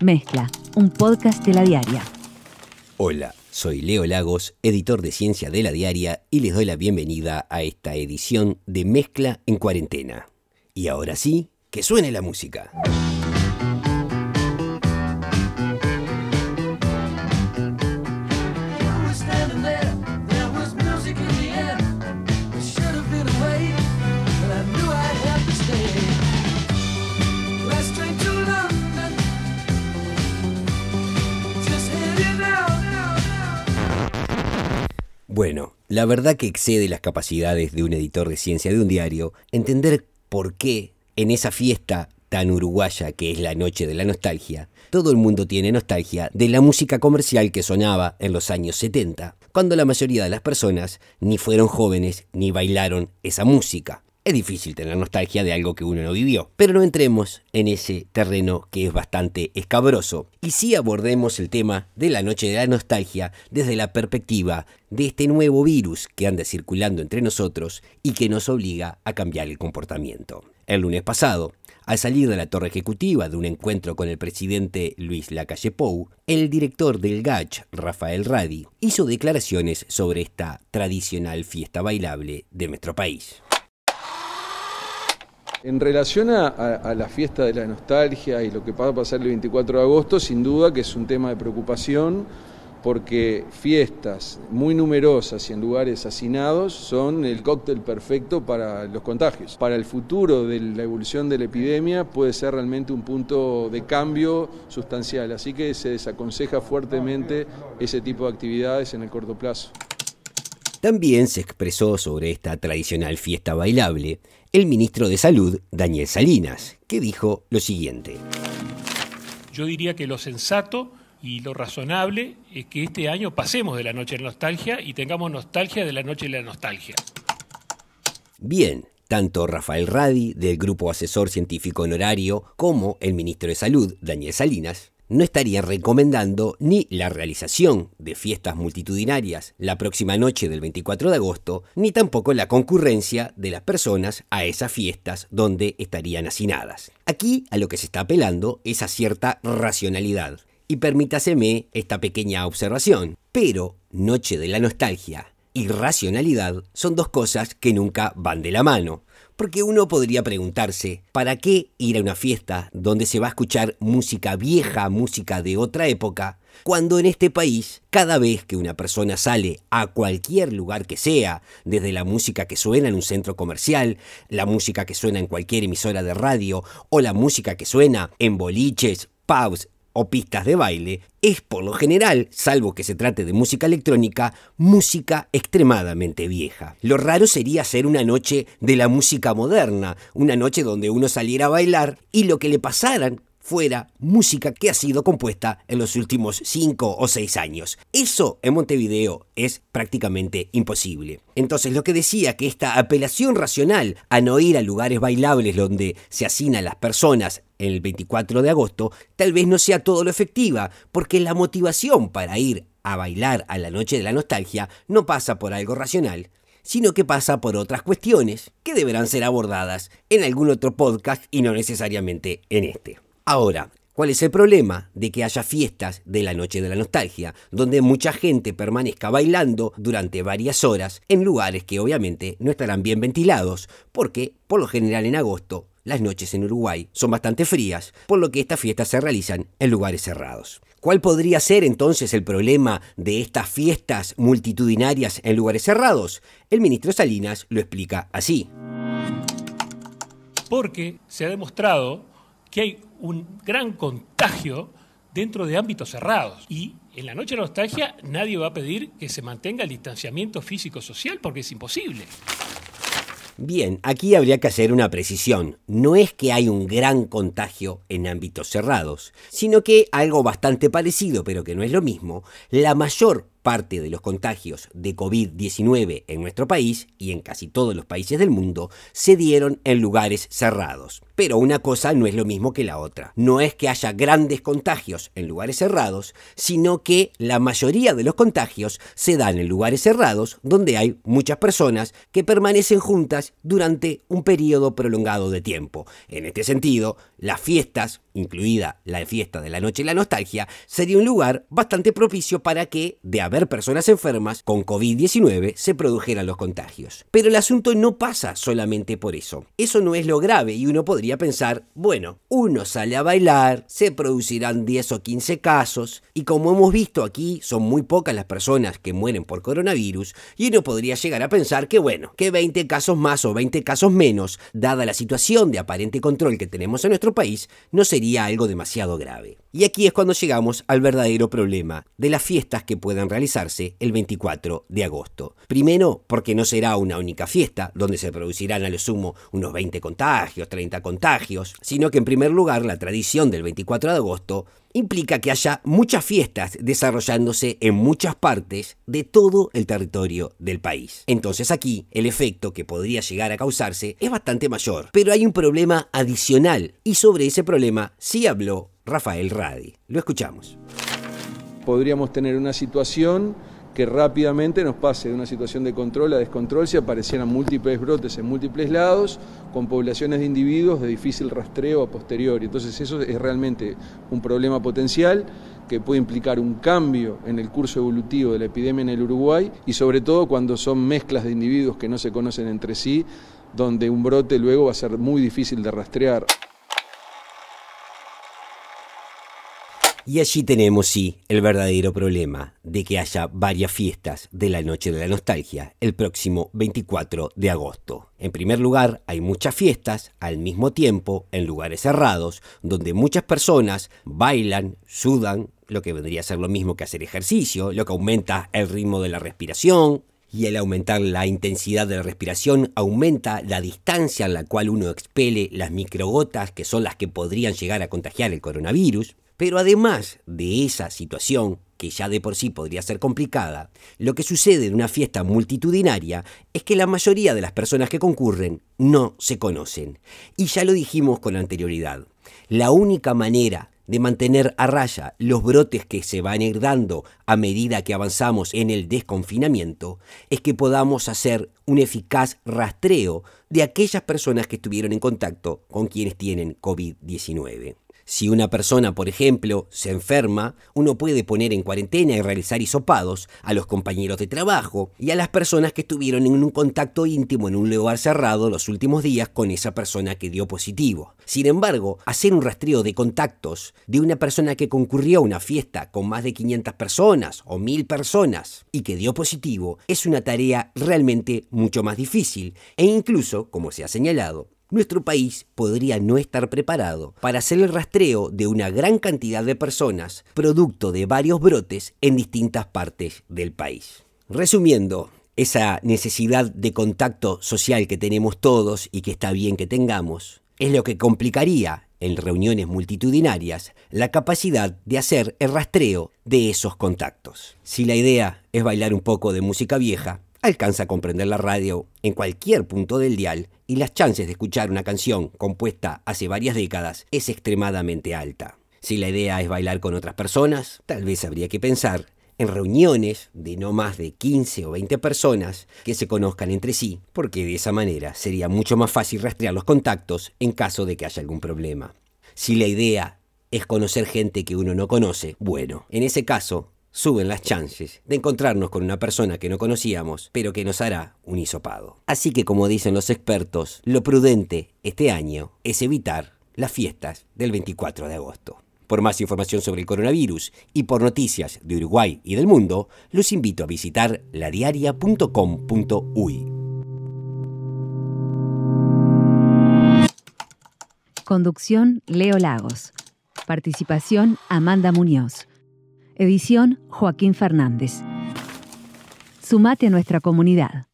Mezcla, un podcast de la diaria. Hola, soy Leo Lagos, editor de Ciencia de la Diaria, y les doy la bienvenida a esta edición de Mezcla en Cuarentena. Y ahora sí, que suene la música. Bueno, la verdad que excede las capacidades de un editor de ciencia de un diario entender por qué en esa fiesta tan uruguaya que es la noche de la nostalgia, todo el mundo tiene nostalgia de la música comercial que sonaba en los años 70, cuando la mayoría de las personas ni fueron jóvenes ni bailaron esa música. Es difícil tener nostalgia de algo que uno no vivió, pero no entremos en ese terreno que es bastante escabroso y sí abordemos el tema de la noche de la nostalgia desde la perspectiva de este nuevo virus que anda circulando entre nosotros y que nos obliga a cambiar el comportamiento. El lunes pasado, al salir de la torre ejecutiva de un encuentro con el presidente Luis Lacalle Pou, el director del GACH, Rafael Radi, hizo declaraciones sobre esta tradicional fiesta bailable de nuestro país. En relación a, la fiesta de la nostalgia y lo que va a pasar el 24 de agosto, sin duda que es un tema de preocupación porque fiestas muy numerosas y en lugares hacinados son el cóctel perfecto para los contagios. Para el futuro de la evolución de la epidemia puede ser realmente un punto de cambio sustancial, así que se desaconseja fuertemente ese tipo de actividades en el corto plazo. También se expresó sobre esta tradicional fiesta bailable el ministro de Salud, Daniel Salinas, que dijo lo siguiente. Yo diría que lo sensato y lo razonable es que este año pasemos de la noche de la nostalgia y tengamos nostalgia de la noche de la nostalgia. Bien, tanto Rafael Radi, del Grupo Asesor Científico Honorario, como el ministro de Salud, Daniel Salinas, no estaría recomendando ni la realización de fiestas multitudinarias la próxima noche del 24 de agosto, ni tampoco la concurrencia de las personas a esas fiestas donde estarían hacinadas. Aquí a lo que se está apelando es a cierta racionalidad. Y permítaseme esta pequeña observación. Pero Noche de la Nostalgia y racionalidad son dos cosas que nunca van de la mano. Porque uno podría preguntarse, ¿para qué ir a una fiesta donde se va a escuchar música vieja, música de otra época, cuando en este país, cada vez que una persona sale a cualquier lugar que sea, desde la música que suena en un centro comercial, la música que suena en cualquier emisora de radio o la música que suena en boliches, pubs, o pistas de baile, es por lo general, salvo que se trate de música electrónica, música extremadamente vieja. Lo raro sería hacer una noche de la música moderna, una noche donde uno saliera a bailar y lo que le pasaran fuera música que ha sido compuesta en los últimos 5 o 6 años. Eso en Montevideo es prácticamente imposible. Entonces lo que decía que esta apelación racional a no ir a lugares bailables donde se hacinan las personas el 24 de agosto tal vez no sea todo lo efectiva, porque la motivación para ir a bailar a la noche de la nostalgia no pasa por algo racional, sino que pasa por otras cuestiones que deberán ser abordadas en algún otro podcast y no necesariamente en este. Ahora, ¿cuál es el problema de que haya fiestas de la noche de la nostalgia, donde mucha gente permanezca bailando durante varias horas en lugares que obviamente no estarán bien ventilados, porque por lo general en agosto las noches en Uruguay son bastante frías, por lo que estas fiestas se realizan en lugares cerrados. ¿Cuál podría ser entonces el problema de estas fiestas multitudinarias en lugares cerrados? El ministro Salinas lo explica así. Porque se ha demostrado que hay un gran contagio dentro de ámbitos cerrados. Y en la noche de nostalgia nadie va a pedir que se mantenga el distanciamiento físico-social porque es imposible. Bien, aquí habría que hacer una precisión. No es que hay un gran contagio en ámbitos cerrados, sino que algo bastante parecido, pero que no es lo mismo, la mayor parte de los contagios de COVID-19 en nuestro país y en casi todos los países del mundo se dieron en lugares cerrados. Pero una cosa no es lo mismo que la otra. No es que haya grandes contagios en lugares cerrados, sino que la mayoría de los contagios se dan en lugares cerrados donde hay muchas personas que permanecen juntas durante un periodo prolongado de tiempo. En este sentido, las fiestas incluida la fiesta de la noche y la nostalgia, sería un lugar bastante propicio para que, de haber personas enfermas con COVID-19, se produjeran los contagios. Pero el asunto no pasa solamente por eso. Eso no es lo grave y uno podría pensar, bueno, uno sale a bailar, se producirán 10 o 15 casos, y como hemos visto aquí, son muy pocas las personas que mueren por coronavirus, y uno podría llegar a pensar que bueno, que 20 casos más o 20 casos menos, dada la situación de aparente control que tenemos en nuestro país, no sería algo demasiado grave. Y aquí es cuando llegamos al verdadero problema de las fiestas que puedan realizarse el 24 de agosto. Primero, porque no será una única fiesta donde se producirán a lo sumo unos 20 contagios, 30 contagios, sino que en primer lugar la tradición del 24 de agosto implica que haya muchas fiestas desarrollándose en muchas partes de todo el territorio del país. Entonces aquí el efecto que podría llegar a causarse es bastante mayor. Pero hay un problema adicional y sobre ese problema sí habló Rafael Radi. Lo escuchamos. Podríamos tener una situación que rápidamente nos pase de una situación de control a descontrol si aparecieran múltiples brotes en múltiples lados con poblaciones de individuos de difícil rastreo a posteriori. Entonces eso es realmente un problema potencial que puede implicar un cambio en el curso evolutivo de la epidemia en el Uruguay y sobre todo cuando son mezclas de individuos que no se conocen entre sí, donde un brote luego va a ser muy difícil de rastrear. Y allí tenemos, sí, el verdadero problema de que haya varias fiestas de la Noche de la Nostalgia el próximo 24 de agosto. En primer lugar, hay muchas fiestas al mismo tiempo en lugares cerrados, donde muchas personas bailan, sudan, lo que vendría a ser lo mismo que hacer ejercicio, lo que aumenta el ritmo de la respiración, y al aumentar la intensidad de la respiración aumenta la distancia en la cual uno expele las microgotas que son las que podrían llegar a contagiar el coronavirus. Pero además de esa situación, que ya de por sí podría ser complicada, lo que sucede en una fiesta multitudinaria es que la mayoría de las personas que concurren no se conocen. Y ya lo dijimos con anterioridad. La única manera de mantener a raya los brotes que se van a ir dando a medida que avanzamos en el desconfinamiento es que podamos hacer un eficaz rastreo de aquellas personas que estuvieron en contacto con quienes tienen COVID-19. Si una persona, por ejemplo, se enferma, uno puede poner en cuarentena y realizar hisopados a los compañeros de trabajo y a las personas que estuvieron en un contacto íntimo en un lugar cerrado los últimos días con esa persona que dio positivo. Sin embargo, hacer un rastreo de contactos de una persona que concurrió a una fiesta con más de 500 personas o 1000 personas y que dio positivo es una tarea realmente mucho más difícil e incluso, como se ha señalado, nuestro país podría no estar preparado para hacer el rastreo de una gran cantidad de personas producto de varios brotes en distintas partes del país. Resumiendo, esa necesidad de contacto social que tenemos todos y que está bien que tengamos, es lo que complicaría en reuniones multitudinarias la capacidad de hacer el rastreo de esos contactos. Si la idea es bailar un poco de música vieja, alcanza a comprender la radio en cualquier punto del dial y las chances de escuchar una canción compuesta hace varias décadas es extremadamente alta. Si la idea es bailar con otras personas, tal vez habría que pensar en reuniones de no más de 15 o 20 personas que se conozcan entre sí, porque de esa manera sería mucho más fácil rastrear los contactos en caso de que haya algún problema. Si la idea es conocer gente que uno no conoce, bueno, en ese caso suben las chances de encontrarnos con una persona que no conocíamos, pero que nos hará un hisopado. Así que como dicen los expertos, lo prudente este año es evitar las fiestas del 24 de agosto. Por más información sobre el coronavirus y por noticias de Uruguay y del mundo, los invito a visitar ladiaria.com.uy. Conducción Leo Lagos. Participación Amanda Muñoz. Edición Joaquín Fernández. Sumate a nuestra comunidad.